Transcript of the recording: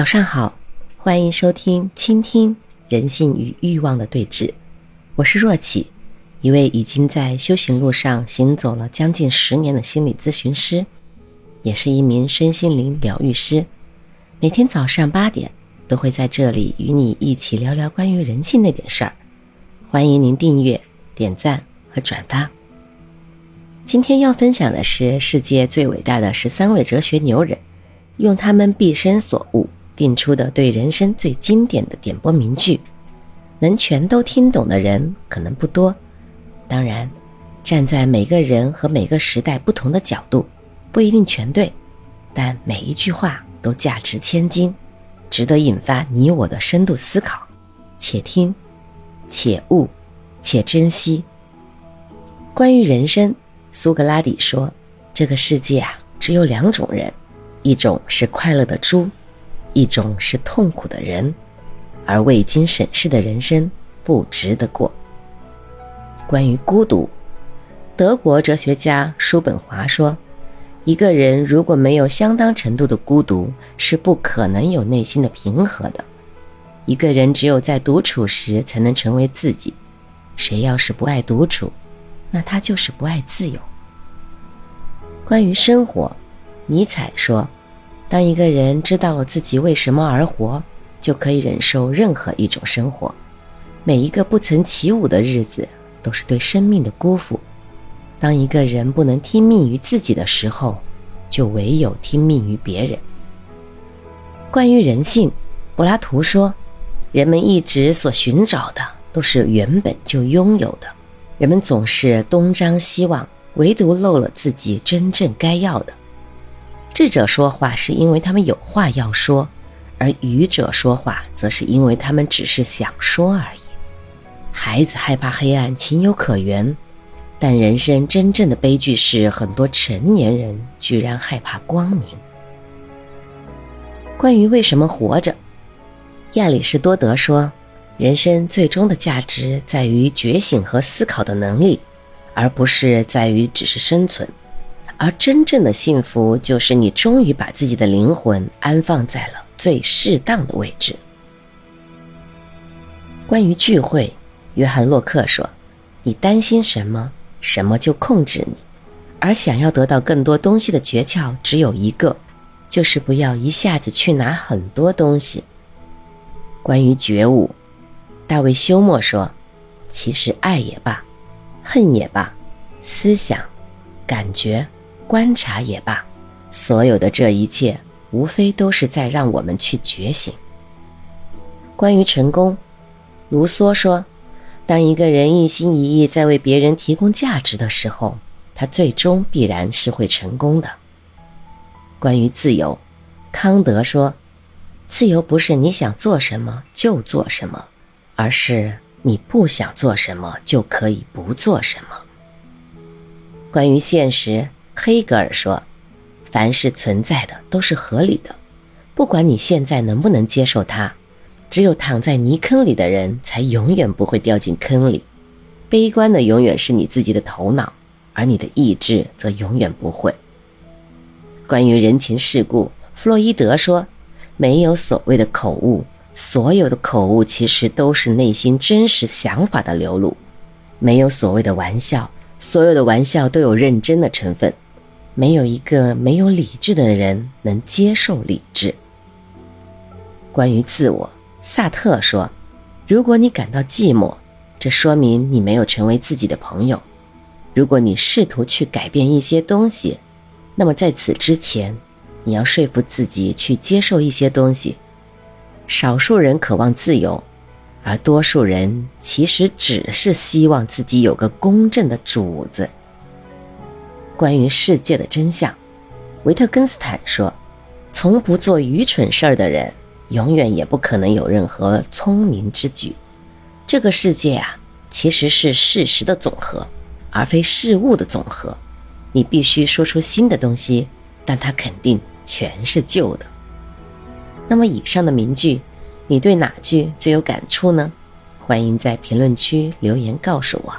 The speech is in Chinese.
早上好，欢迎收听《倾听人性与欲望的对峙》，我是若启，一位已经在修行路上行走了将近十年的心理咨询师，也是一名身心灵疗愈师。每天早上八点都会在这里与你一起聊聊关于人性那点事儿。欢迎您订阅、点赞和转发。今天要分享的是世界最伟大的十三位哲学牛人，用他们毕生所悟。定出的对人生最经典的点拨名句，能全都听懂的人可能不多。当然，站在每个人和每个时代不同的角度，不一定全对，但每一句话都价值千金，值得引发你我的深度思考。且听，且悟，且珍惜。关于人生，苏格拉底说：“这个世界啊，只有两种人，一种是快乐的猪。”一种是痛苦的人，而未经审视的人生不值得过。关于孤独，德国哲学家叔本华说：“一个人如果没有相当程度的孤独，是不可能有内心的平和的。一个人只有在独处时才能成为自己。谁要是不爱独处，那他就是不爱自由。”关于生活，尼采说。当一个人知道了自己为什么而活，就可以忍受任何一种生活。每一个不曾起舞的日子，都是对生命的辜负。当一个人不能听命于自己的时候，就唯有听命于别人。关于人性，柏拉图说：“人们一直所寻找的都是原本就拥有的。人们总是东张西望，唯独漏了自己真正该要的。”智者说话是因为他们有话要说，而愚者说话则是因为他们只是想说而已。孩子害怕黑暗，情有可原，但人生真正的悲剧是，很多成年人居然害怕光明。关于为什么活着，亚里士多德说，人生最终的价值在于觉醒和思考的能力，而不是在于只是生存。而真正的幸福，就是你终于把自己的灵魂安放在了最适当的位置。关于聚会，约翰·洛克说：“你担心什么，什么就控制你。而想要得到更多东西的诀窍只有一个，就是不要一下子去拿很多东西。”关于觉悟，大卫·休谟说：“其实爱也罢，恨也罢，思想，感觉。”观察也罢，所有的这一切，无非都是在让我们去觉醒。关于成功，卢梭说：“当一个人一心一意在为别人提供价值的时候，他最终必然是会成功的。”关于自由，康德说：“自由不是你想做什么就做什么，而是你不想做什么就可以不做什么。”关于现实。黑格尔说：“凡是存在的都是合理的，不管你现在能不能接受它。只有躺在泥坑里的人，才永远不会掉进坑里。悲观的永远是你自己的头脑，而你的意志则永远不会。”关于人情世故，弗洛伊德说：“没有所谓的口误，所有的口误其实都是内心真实想法的流露。没有所谓的玩笑，所有的玩笑都有认真的成分。”没有一个没有理智的人能接受理智。关于自我，萨特说：“如果你感到寂寞，这说明你没有成为自己的朋友。如果你试图去改变一些东西，那么在此之前，你要说服自己去接受一些东西。少数人渴望自由，而多数人其实只是希望自己有个公正的主子。”关于世界的真相，维特根斯坦说：“从不做愚蠢事儿的人，永远也不可能有任何聪明之举。这个世界啊，其实是事实的总和，而非事物的总和。你必须说出新的东西，但它肯定全是旧的。那么，以上的名句，你对哪句最有感触呢？欢迎在评论区留言告诉我。